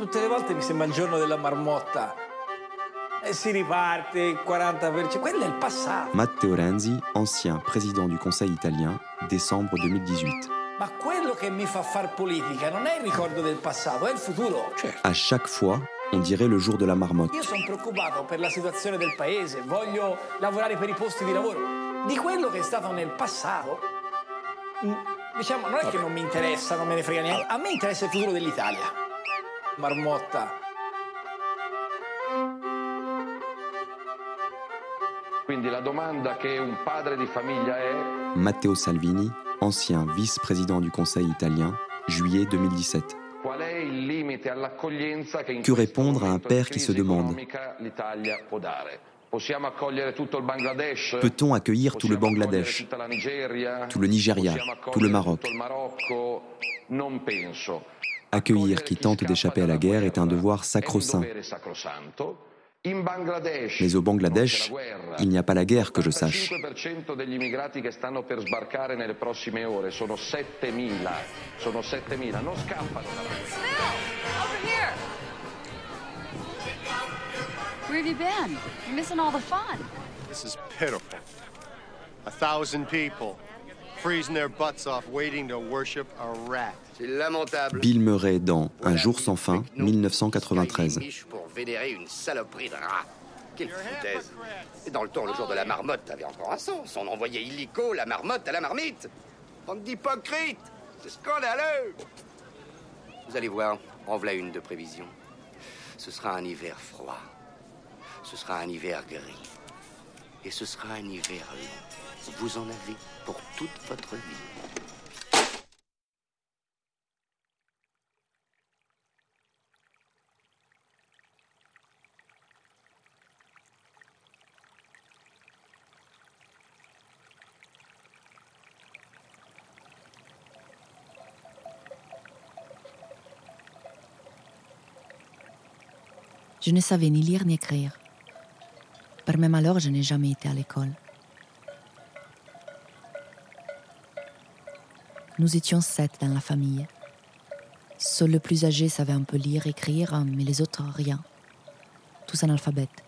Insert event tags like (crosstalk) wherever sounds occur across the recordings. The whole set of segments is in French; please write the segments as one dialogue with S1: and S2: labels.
S1: Tutte le volte mi sembra il giorno della marmotta. E si riparte, 40%. Quello è il passato.
S2: Matteo Renzi, ancien président du Conseil italien, décembre 2018.
S1: Ma quello che mi fa far politica non è il ricordo del passato, è il futuro. Certo.
S2: À chaque fois, on dirait le jour de la marmotte.
S1: Io sono preoccupato per la situazione del paese, voglio lavorare per i posti di lavoro. Di quello che è stato nel passato, mm, diciamo, non è che non mi interessa, non me ne frega niente. A me interessa il futuro dell'Italia. Marmotta.
S3: Quindi la domanda che un padre di famiglia è...
S2: Matteo Salvini, ancien vice-président du Conseil italien, juillet 2017.
S3: Qual è il limite all'accoglienza che in
S2: Que répondre à un père qui se demande
S3: economica l'Italia può dare? Possiamo accogliere tutto il Bangladesh?
S2: Peut-on accueillir tout le Bangladesh,
S3: accogliere tutta la Nigeria?
S2: tout le Nigeria, tout le Maroc Accueillir qui tente d'échapper à la guerre est un devoir sacro-saint. Mais au Bangladesh, il n'y a pas la guerre que je sache.
S3: Il 5% degli immigrati che stanno per sbarcare nelle prossime ore sono 7.000. Sono 7.000, non scappano dalla guerra.
S4: Over here! Where have you been? You're missing all the fun.
S5: This is pitiful. A thousand people
S6: C'est lamentable.
S2: Bill Murray dans Un jour sans fin,
S6: fait que nous,
S2: 1993.
S6: on se miche pour vénérer une saloperie de rat. Quelle foutaise. Et dans le temps, le jour de la marmotte avait encore un sens. On envoyait illico la marmotte à la marmite. Bande d'hypocrites C'est scandaleux Vous allez voir, en voilà une de prévision. Ce sera un hiver froid. Ce sera un hiver gris. Et ce sera un hiver long. Vous en avez pour toute votre vie.
S7: Je ne savais ni lire ni écrire. Par mes malheurs, je n'ai jamais été à l'école. Nous étions sept dans la famille. Seul le plus âgé savait un peu lire, écrire, mais les autres rien. Tous analphabètes.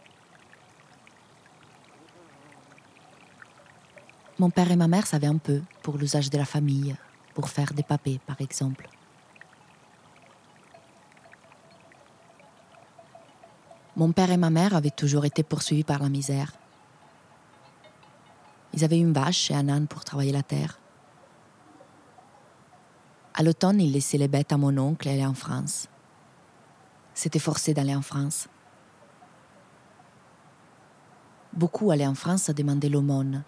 S7: Mon père et ma mère savaient un peu pour l'usage de la famille, pour faire des papiers par exemple. Mon père et ma mère avaient toujours été poursuivis par la misère. Ils avaient une vache et un âne pour travailler la terre. À l'automne, ils laissaient les bêtes à mon oncle et allaient en France. C'était forcé d'aller en France. Beaucoup allaient en France demander l'aumône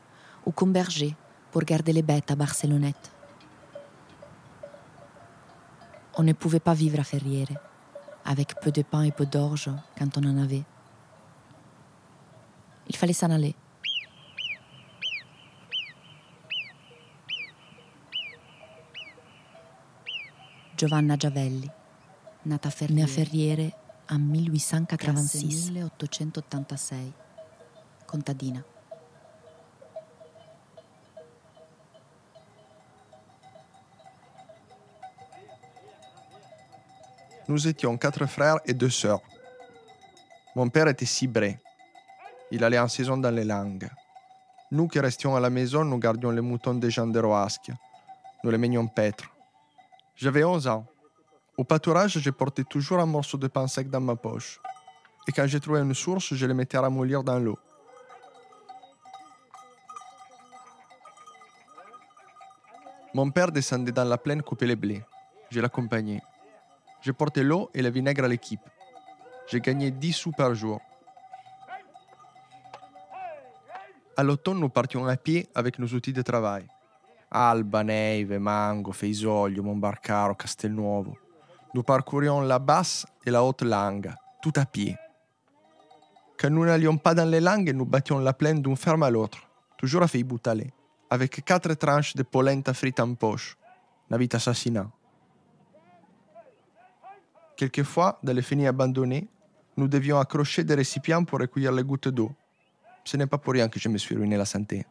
S7: ou comme berger pour garder les bêtes à Barcelonnette. On ne pouvait pas vivre à Ferrière avec peu de pain et peu d'orge quand on en avait. Il fallait s'en aller. Giovanna Giavelli, nata a Ferriere, a Ferriere en 1886, 1886, contadina.
S8: Nous étions quatre frères et deux sœurs. Mon père était cibré. Il allait en saison dans les langues. Nous qui restions à la maison, nous gardions les moutons des gens de Roasque. Nous les menions paître. J'avais 11 ans. Au pâturage, je portais toujours un morceau de pain sec dans ma poche. Et quand j'ai trouvé une source, je le mettais à ramollir dans l'eau. Mon père descendait dans la plaine couper les blés. Je l'accompagnais. Je portais l'eau et le vinaigre à l'équipe. J'ai gagné 10 sous par jour. À l'automne, nous partions à pied avec nos outils de travail. Alba, Neive, Mango, Feisoglio, Monbarcaro, Castelnuovo. Nous parcourions la basse et la haute langue, tout à pied. Quand nous n'allions pas dans les langues, nous battions la plaine d'une ferme à l'autre, toujours à Feiboutalé, avec quatre tranches de polenta frites en poche. La vite assassinat. Quelquefois, dans les fenêtres abandonnées, nous devions accrocher des récipients pour recueillir les gouttes d'eau. Ce n'est pas pour rien que je me suis ruiné la santé.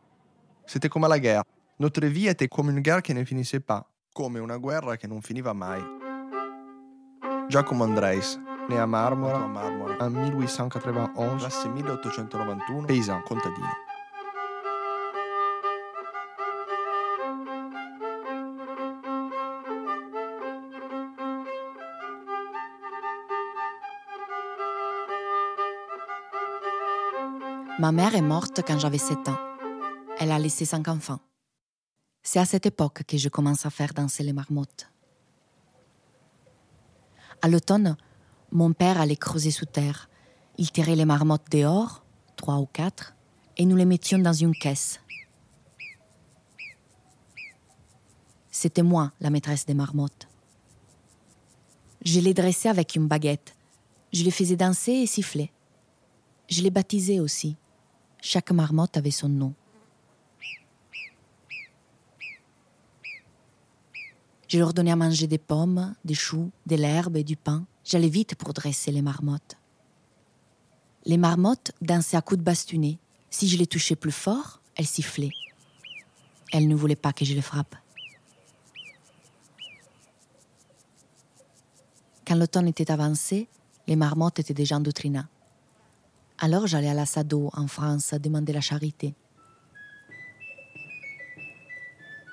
S8: C'était comme à la guerre. Notre vie était comme une guerre qui ne finissait pas, come una guerra che non finiva mai. Giacomo Andreis, né a Marmora, a Marmora en 1891, classe 1891, paysan contadino.
S7: Ma mère est morte quand j'avais 7 ans. Elle a laissé 5 enfants. C'est à cette époque que je commence à faire danser les marmottes. À l'automne, mon père allait creuser sous terre. Il tirait les marmottes dehors, trois ou quatre, et nous les mettions dans une caisse. C'était moi la maîtresse des marmottes. Je les dressais avec une baguette. Je les faisais danser et siffler. Je les baptisais aussi. Chaque marmotte avait son nom. Je leur donnais à manger des pommes, des choux, de l'herbe et du pain. J'allais vite pour dresser les marmottes. Les marmottes dansaient à coups de bastonnet. Si je les touchais plus fort, elles sifflaient. Elles ne voulaient pas que je les frappe. Quand l'automne était avancé, les marmottes étaient déjà endoctrinées. Alors j'allais à la Sado, en France, demander la charité.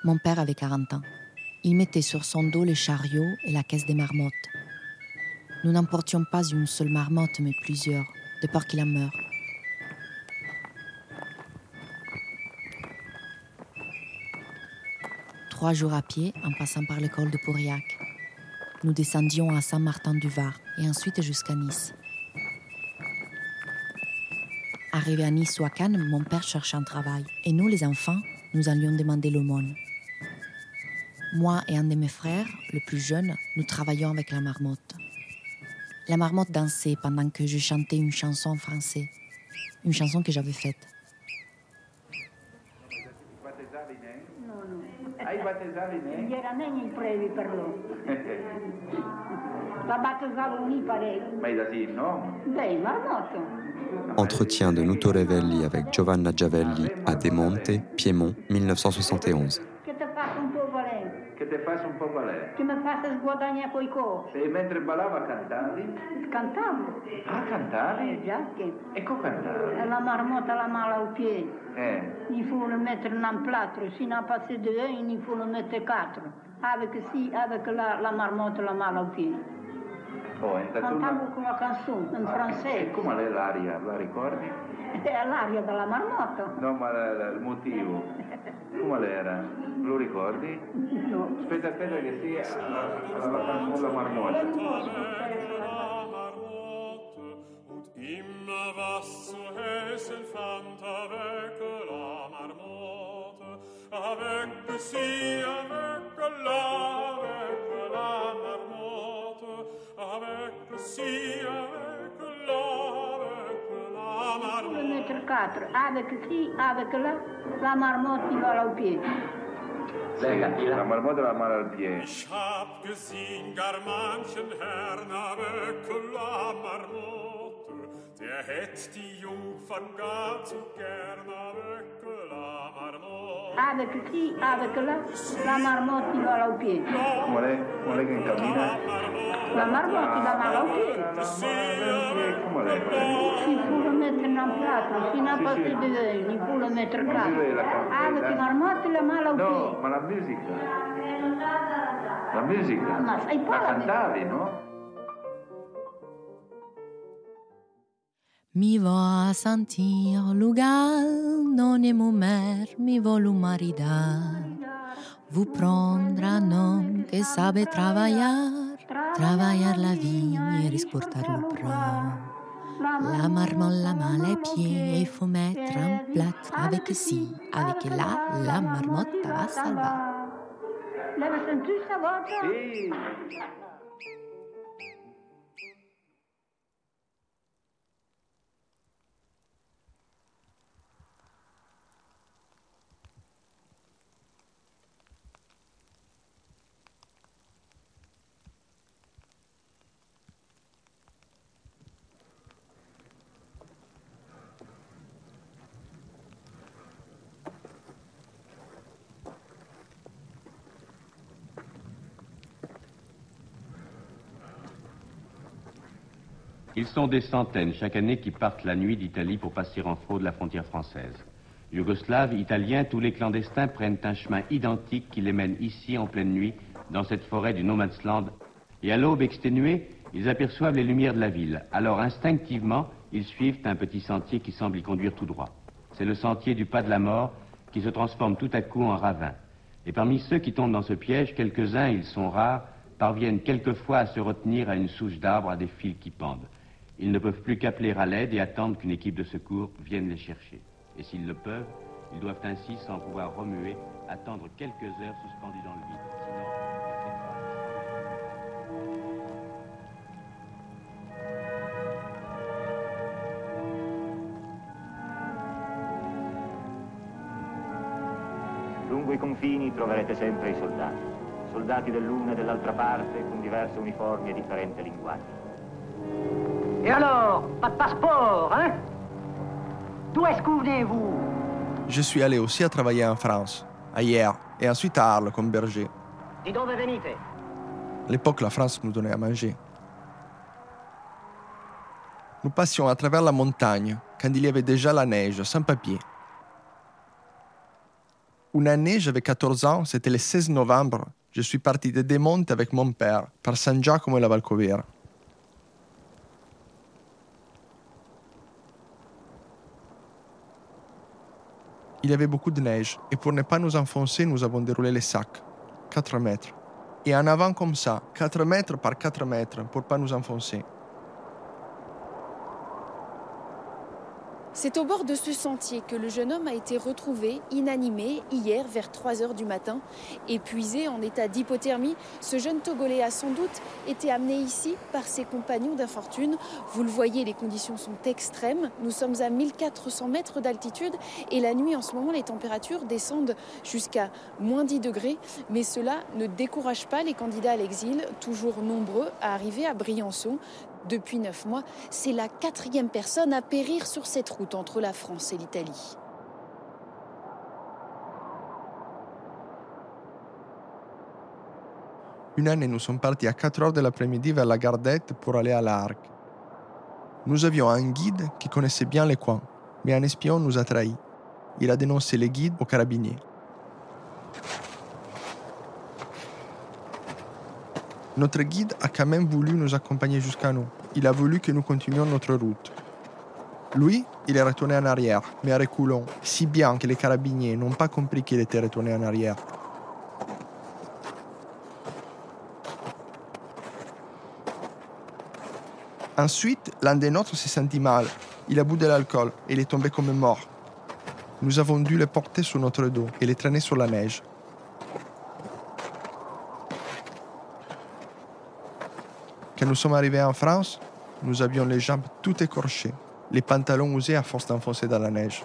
S7: Mon père avait 40 ans. Il mettait sur son dos les chariots et la caisse des marmottes. Nous n'emportions pas une seule marmotte, mais plusieurs, de peur qu'il en meure. Trois jours à pied, en passant par l'école de Pauriac. Nous descendions à Saint-Martin-du-Var et ensuite jusqu'à Nice. Arrivé à Nice ou à Cannes, mon père cherchait un travail. Et nous, les enfants, nous allions demander l'aumône. Moi et un de mes frères, le plus jeune, nous travaillions avec la marmotte. La marmotte dansait pendant que je chantais une chanson en français, une chanson que j'avais faite.
S2: Entretien de Nuto Revelli avec Giovanna Giavelli à Desmonte, Piémont, 1971.
S9: Che
S3: te fai un po' valere.
S9: Che mi fate sguadagnare coi cosi?
S3: E mentre ballava cantavi?
S9: Cantavo.
S3: Ah, cantavi?
S9: Eh, già che.
S3: E come cantavi?
S9: E la marmotta la mala al piede.
S3: Eh.
S9: Il faut le mettre un plâtre. Si n'a passé deux, il faut le mettre quatre. Avec si, avec la, la marmotte la mala al piede.
S3: Oh, è stato
S9: Cantavo
S3: una...
S9: canzone in
S3: E
S9: francese.
S3: come è l'aria? La ricordi? (laughs)
S9: È l'aria della marmotta.
S3: No, ma la- la- il motivo. Come era? Lo ricordi?
S9: No.
S3: Aspetta, aspetta che sia la, la canzone la marmotta.
S10: Immer was zu essen fand avec la marmotte. Avec si, avec la, avec la marmotte. Avec si, avec la, avec la
S9: Le
S10: marmotte.
S9: mettre quatre. Avec si, avec la, la marmotte il va au pied.
S3: La marmotta la mano al piede.
S10: Ich hab gesehen gar manchen Herrn avec la marmotte, der hätt die Jungfern gar zu gern avec la marmotte.
S9: Avec si, avec la, la marmotte il va au pied.
S3: Come lei, come lei che cammina?
S9: La marmotte il va au pied.
S3: Come lei?
S9: Il faut le mettre dans un plâtre. Si n'a pas
S3: sì.
S9: fait de vin, il faut le mettre quatre.
S3: direi la canzone,
S9: Avec
S3: dai.
S9: la marmotte il va au
S3: No,
S9: pied.
S3: ma la musica? La musica?
S9: Ma sai
S3: La
S9: pas la
S3: cantavi, no?
S7: Mi va a sentir lugar, non est mon mère, mi vol un maridar. Vous prendre un homme que sabe traballar, traballar la vigne et exportar le bras. La marmotte, la main, les pieds, il faut mettre un plat avec si, avec là, la marmotte va salvar.
S9: L'avete sentito stavolta?
S3: Sì.
S11: Ils sont des centaines chaque année qui partent la nuit d'Italie pour passer en fraude la frontière française. Yougoslaves, Italiens, tous les clandestins prennent un chemin identique qui les mène ici en pleine nuit, dans cette forêt du No Man's Land. Et à l'aube exténuée, ils aperçoivent les lumières de la ville. Alors instinctivement, ils suivent un petit sentier qui semble y conduire tout droit. C'est le sentier du pas de la mort qui se transforme tout à coup en ravin. Et parmi ceux qui tombent dans ce piège, quelques-uns, ils sont rares, parviennent quelquefois à se retenir à une souche d'arbre à des fils qui pendent. Ils ne peuvent plus qu'appeler à l'aide et attendre qu'une équipe de secours vienne les chercher. Et s'ils le peuvent, ils doivent ainsi, sans pouvoir remuer, attendre quelques heures suspendus dans le vide.
S12: Lungo i confini troverete sempre i soldati. Soldati dell'una e dell'altra parte con diverse uniformi e differente linguaggio.
S13: Et alors, pas de passeport, hein? D'où est-ce que vous venez-vous
S8: Je suis allé aussi à travailler en France, à Hier, et ensuite à Arles comme berger.
S13: Dis donc, venite.
S8: À l'époque, la France nous donnait à manger. Nous passions à travers la montagne quand il y avait déjà la neige, sans papier. Une année, j'avais 14 ans, c'était le 16 novembre. Je suis parti de Demonte avec mon père, par San Giacomo e la Valcovera. Il y avait beaucoup de neige, et pour ne pas nous enfoncer, nous avons déroulé les sacs. 4 mètres. Et en avant comme ça, 4 mètres par 4 mètres, pour pas nous enfoncer.
S14: C'est au bord de ce sentier que le jeune homme a été retrouvé inanimé hier vers 3 heures du matin. Épuisé en état d'hypothermie, ce jeune Togolais a sans doute été amené ici par ses compagnons d'infortune. Vous le voyez, les conditions sont extrêmes. Nous sommes à 1400 mètres d'altitude et la nuit en ce moment, les températures descendent jusqu'à moins 10 degrés. Mais cela ne décourage pas les candidats à l'exil, toujours nombreux à arriver à Briançon. Depuis neuf mois, c'est la quatrième personne à périr sur cette route entre la France et l'Italie.
S8: Une année, nous sommes partis à 4 heures de l'après-midi vers la Gardette pour aller à l'Arc. Nous avions un guide qui connaissait bien les coins, mais un espion nous a trahis. Il a dénoncé les guides aux carabiniers. Notre guide a quand même voulu nous accompagner jusqu'à nous. Il a voulu que nous continuions notre route. Lui, il est retourné en arrière, mais à reculons, si bien que les carabiniers n'ont pas compris qu'il était retourné en arrière. Ensuite, l'un des nôtres s'est senti mal. Il a bu de l'alcool et il est tombé comme mort. Nous avons dû le porter sur notre dos et le traîner sur la neige. Quand nous sommes arrivés en France, nous avions les jambes toutes écorchées, les pantalons usés à force d'enfoncer dans la neige.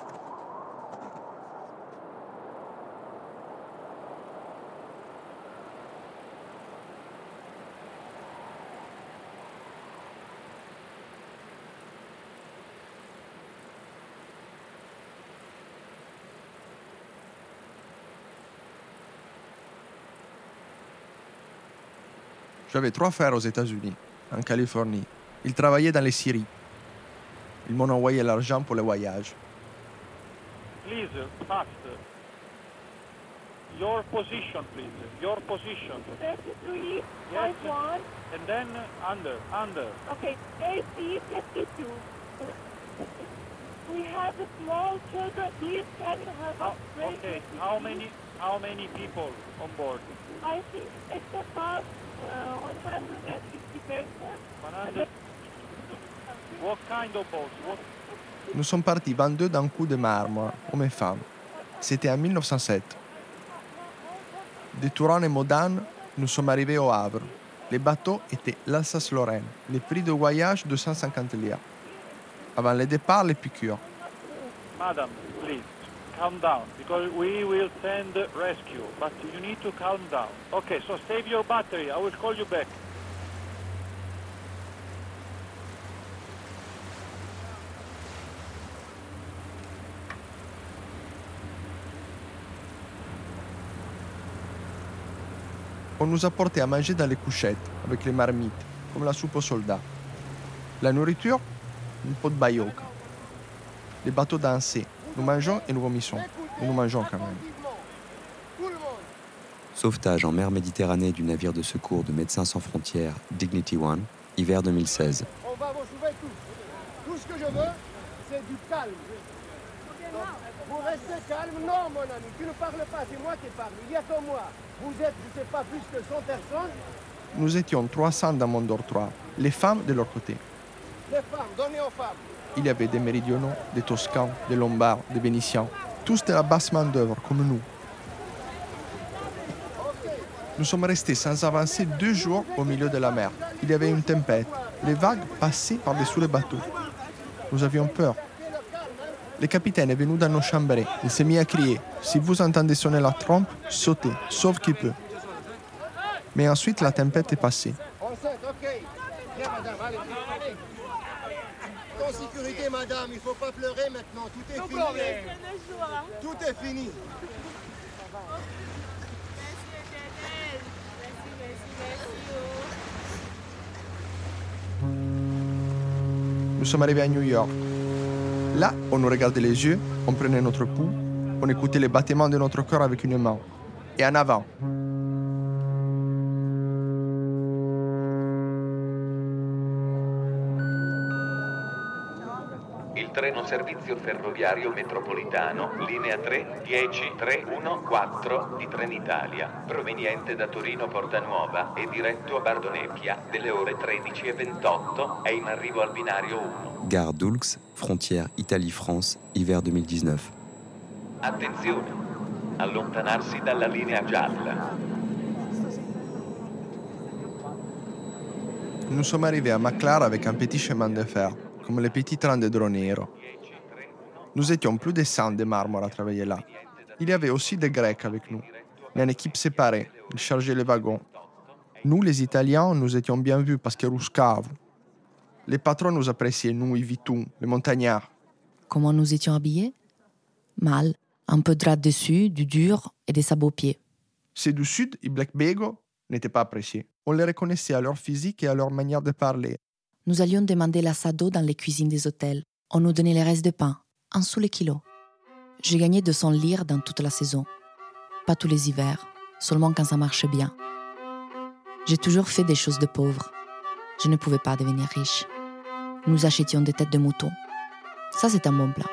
S8: J'avais trois frères aux États-Unis, en Californie. Ils travaillaient dans les scieries. Ils m'ont envoyé l'argent pour le voyage.
S10: Please, fast. Your position, please. Your position.
S15: 33,
S10: Yes.
S15: 51.
S10: And then under, under.
S15: Okay, AC 52. We have small children. These can have
S10: How,
S15: a
S10: okay, how many, how many people on board?
S15: I think it's about uh, 160 persons.
S10: 100?
S8: Nous sommes partis 22 d'un coup de marbre, hommes et femmes. C'était en 1907. De Touran et Modane, nous sommes arrivés au Havre. Les bateaux étaient l'Alsace-Lorraine. Le prix de voyage 250 liras. Avant le départ, les piqûres.
S10: Madam, please, calm down, because we will send rescue, but you need to calm down. Okay, so save your battery. I will call you back.
S8: On nous apportait à manger dans les couchettes, avec les marmites, comme la soupe aux soldats. La nourriture, un pot de bayoque. Les bateaux dansaient. Nous mangeons et nous vomissons. Mais nous mangeons quand même.
S2: Sauvetage en mer Méditerranée du navire de secours de Médecins sans frontières Dignity One, hiver 2016.
S5: On va vous sauver tous. Tout ce que je veux, c'est du calme. Vous restez calme Non, mon ami, tu ne parles pas, c'est moi qui parle. Il y a que moi. Vous êtes, je ne sais pas, plus que 100 personnes.
S8: Nous étions 300 dans mon dortoir, les femmes de leur côté.
S5: Les femmes, donnez aux femmes.
S8: Il y avait des méridionaux, des toscans, des lombards, des vénitiens, tous de la basse main-d'œuvre comme nous. Nous sommes restés sans avancer deux jours au milieu de la mer. Il y avait une tempête. Les vagues passaient par-dessous les bateaux. Nous avions peur. Le capitaine est venu dans nos chambrées. Il s'est mis à crier Si vous entendez sonner la trompe, sautez, sauf qui peut. Mais ensuite, la tempête est passée.
S5: Enceinte, ok. Viens, madame, allez. En sécurité, madame, il ne faut pas pleurer maintenant. Tout est fini. Tout est fini.
S8: Nous sommes arrivés à New York. Là, on nous regardait les yeux, on prenait notre pouls, on écoutait les battements de notre cœur avec une main. Et en avant.
S16: Treno servizio ferroviario metropolitano, linea 3 10 314 di Trenitalia, proveniente da Torino Portanuova e diretto a Bardoneppia delle ore 13.28, è in arrivo al binario 1.
S2: Gare d'Oulx, frontière Italie-France, hiver 2019.
S16: Attenzione, allontanarsi dalla linea gialla.
S8: Nous sommes arrivés à Maclar avec un petit chemin de fer, comme les petits trains de Dronero. Nous étions plus de 100 de marmore à travailler là. Il y avait aussi des Grecs avec nous, mais en équipe séparée. Ils chargeaient les wagons. Nous, les Italiens, nous étions bien vus parce que ruscavo. Les patrons nous appréciaient, nous, les vitous, les montagnards.
S7: Comment nous étions habillés? Mal. Un peu de drap dessus, du dur et des sabots pieds.
S8: Ceux du Sud, les Black Bego, n'étaient pas appréciés. On les reconnaissait à leur physique et à leur manière de parler.
S7: Nous allions demander l'assado dans les cuisines des hôtels. On nous donnait les restes de pain, un sous le kilo. J'ai gagné 200 lire dans toute la saison. Pas tous les hivers, seulement quand ça marchait bien. J'ai toujours fait des choses de pauvres. Je ne pouvais pas devenir riche. Nous achetions des têtes de mouton. Ça, c'est un bon plat.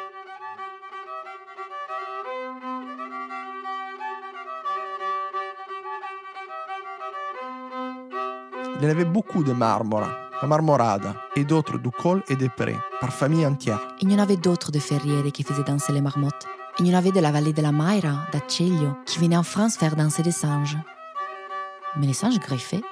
S8: Il y en avait beaucoup de marmora, la marmorada, et d'autres du col et des prés, par famille entière.
S7: Il y en avait d'autres de ferrières qui faisaient danser les marmottes. Il y en avait de la vallée de la Maira, d'Aceglio, qui venaient en France faire danser des singes. Mais les singes griffaient.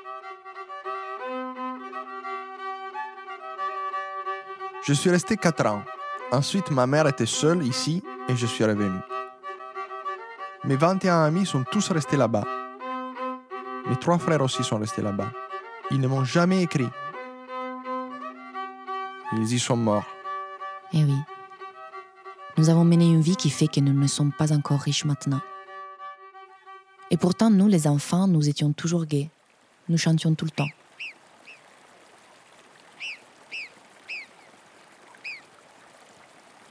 S8: Je suis resté 4 ans. Ensuite, ma mère était seule ici et je suis revenu. Mes 21 amis sont tous restés là-bas. Mes trois frères aussi sont restés là-bas. Ils ne m'ont jamais écrit. Ils y sont morts.
S7: Eh oui. Nous avons mené une vie qui fait que nous ne sommes pas encore riches maintenant. Et pourtant, nous, les enfants, nous étions toujours gais. Nous chantions tout le temps.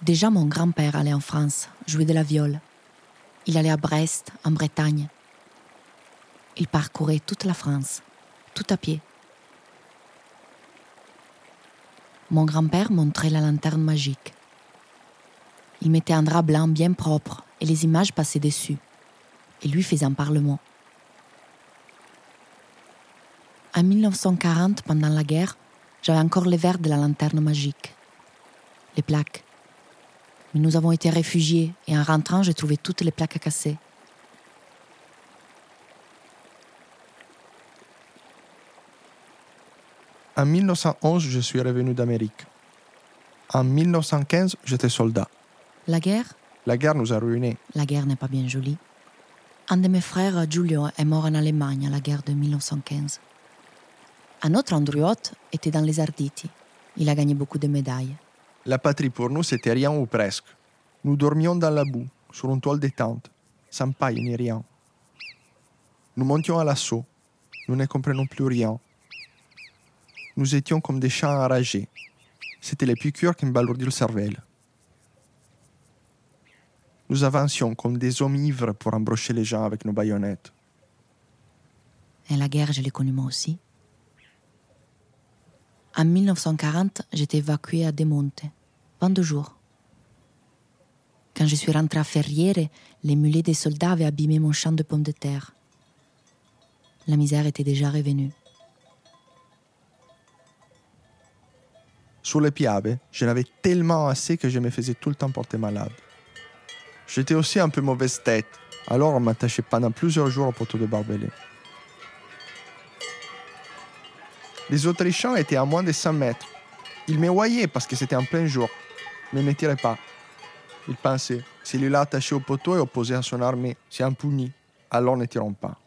S7: Déjà, mon grand-père allait en France, jouer de la viole. Il allait à Brest, en Bretagne. Il parcourait toute la France, tout à pied. Mon grand-père montrait la lanterne magique. Il mettait un drap blanc bien propre et les images passaient dessus. Et lui faisait un parlement. En 1940, pendant la guerre, j'avais encore les verres de la lanterne magique, les plaques. Mais nous avons été réfugiés et en rentrant, j'ai trouvé toutes les plaques cassées.
S8: En 1911, je suis revenu d'Amérique. En 1915, j'étais soldat.
S7: La guerre?
S8: La guerre nous a ruinés.
S7: La guerre n'est pas bien jolie. Un de mes frères, Giulio, est mort en Allemagne à la guerre de 1915. Un autre Andriot était dans les Arditi. Il a gagné beaucoup de médailles.
S8: La patrie pour nous, c'était rien ou presque. Nous dormions dans la boue, sur une toile de tente, sans paille ni rien. Nous montions à l'assaut. Nous ne comprenions plus rien. Nous étions comme des chats enragés, C'était les piqûres qui me balourdirent le cervelle. Nous avancions comme des hommes ivres pour embrocher les gens avec nos baïonnettes.
S7: Et la guerre, je l'ai connue moi aussi. En 1940, j'étais évacuée à Demonte, 22 jours. Quand je suis rentrée à Ferriere, les mulets des soldats avaient abîmé mon champ de pommes de terre. La misère était déjà revenue.
S8: Sur les piave, je n'avais tellement assez que je me faisais tout le temps porter malade. J'étais aussi un peu mauvaise tête, alors on m'attachait pendant plusieurs jours au poteau de barbelé. Les Autrichiens étaient à moins de 100 mètres. Ils me voyaient parce que c'était en plein jour, mais ne tiraient pas. Ils pensaient, celui-là attaché au poteau et opposé à son armée, c'est un puni, alors ne tirons pas.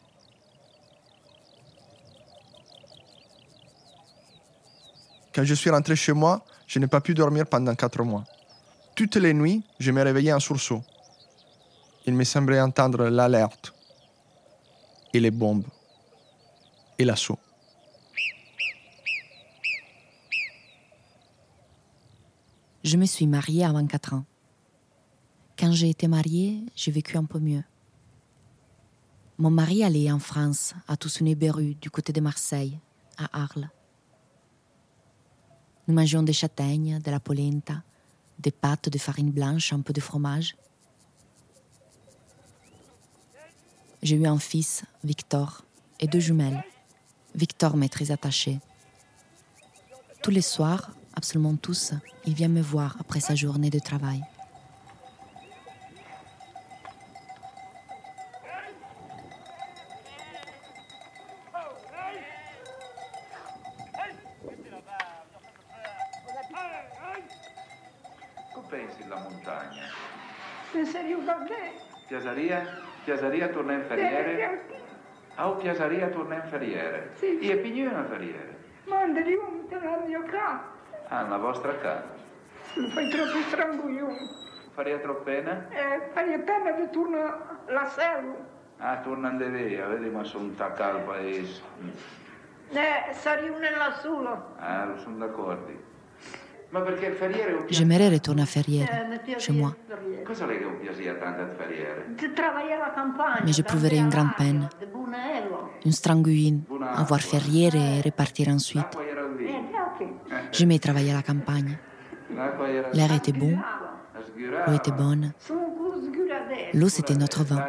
S8: Quand je suis rentré chez moi, je n'ai pas pu dormir pendant quatre mois. Toutes les nuits, je me réveillais en sursaut. Il me semblait entendre l'alerte et les bombes et l'assaut.
S7: Je me suis mariée à 24 ans. Quand j'ai été mariée, j'ai vécu un peu mieux. Mon mari allait en France, à Toussaint-Beru, du côté de Marseille, à Arles. Nous mangions des châtaignes, de la polenta, des pâtes de farine blanche, un peu de fromage. J'ai eu un fils, Victor, et deux jumelles. Victor m'est très attaché. Tous les soirs, absolument tous, il vient me voir après sa journée de travail.
S3: Piasaria Tournen Ferriere? Au ah, oh, Piasaria Tournen Ferriere?
S9: Sì.
S3: E pignona Ferriere?
S9: Manda di un mio casa.
S3: Ah, la vostra casa?
S9: Mi fai troppo stranguglione.
S3: Faria troppo pena?
S9: Eh, faria pena che torna la selu.
S3: Ah, torna in via, vedi ma sono tacca al paese.
S9: Eh, sarei una là
S3: solo. Ah, sono d'accordo.
S7: J'aimerais retourner à Ferrières,
S9: Eh,
S7: chez moi, mais j'éprouverais une grande peine, une stranguine, à voir Ferrières et repartir ensuite.
S9: Eh, ok.
S7: J'aimais travailler à la campagne. L'air était bon, l'eau était bonne, l'eau c'était notre vin.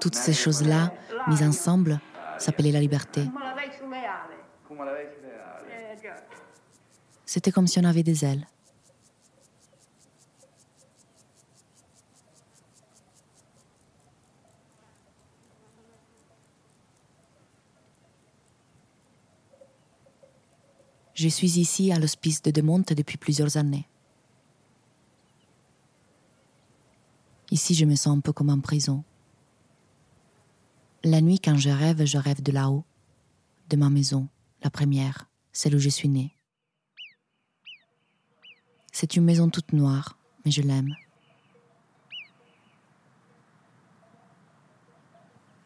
S7: Toutes ces choses-là, mises ensemble, s'appelaient la liberté.
S9: Eh.
S7: C'était comme si on avait des ailes. Je suis ici à l'hospice de Demonte depuis plusieurs années. Ici, je me sens un peu comme en prison. La nuit, quand je rêve, je rêve de là-haut, de ma maison, la première, celle où je suis née. C'est une maison toute noire, mais je l'aime.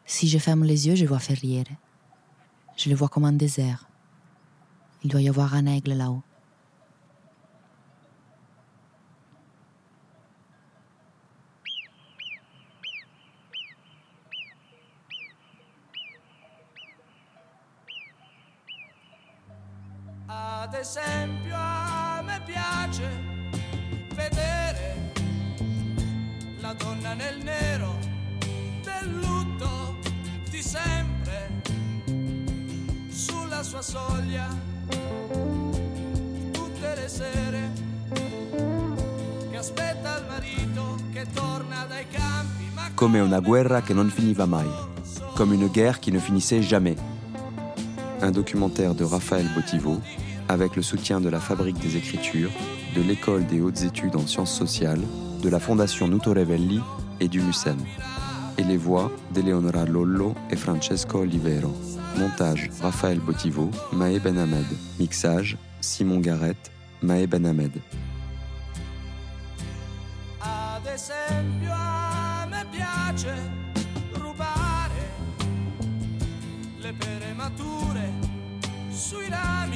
S7: Si je ferme les yeux, je vois Ferriere. Je le vois comme un désert. Il doit y avoir un aigle là-haut.
S2: Guerra che non finiva mai. Comme une guerre qui ne finissait jamais. Un documentaire de Raphaël Botivo avec le soutien de la Fabrique des Écritures, de l'École des hautes études en sciences sociales, de la Fondation Nutorevelli et du MUSEM. Et les voix d'Eleonora Lollo et Francesco Olivero. Montage Raphaël Botivo, Maë Benhamed. Mixage Simon Garrett, Maë Benhamed.
S17: sweet eyes.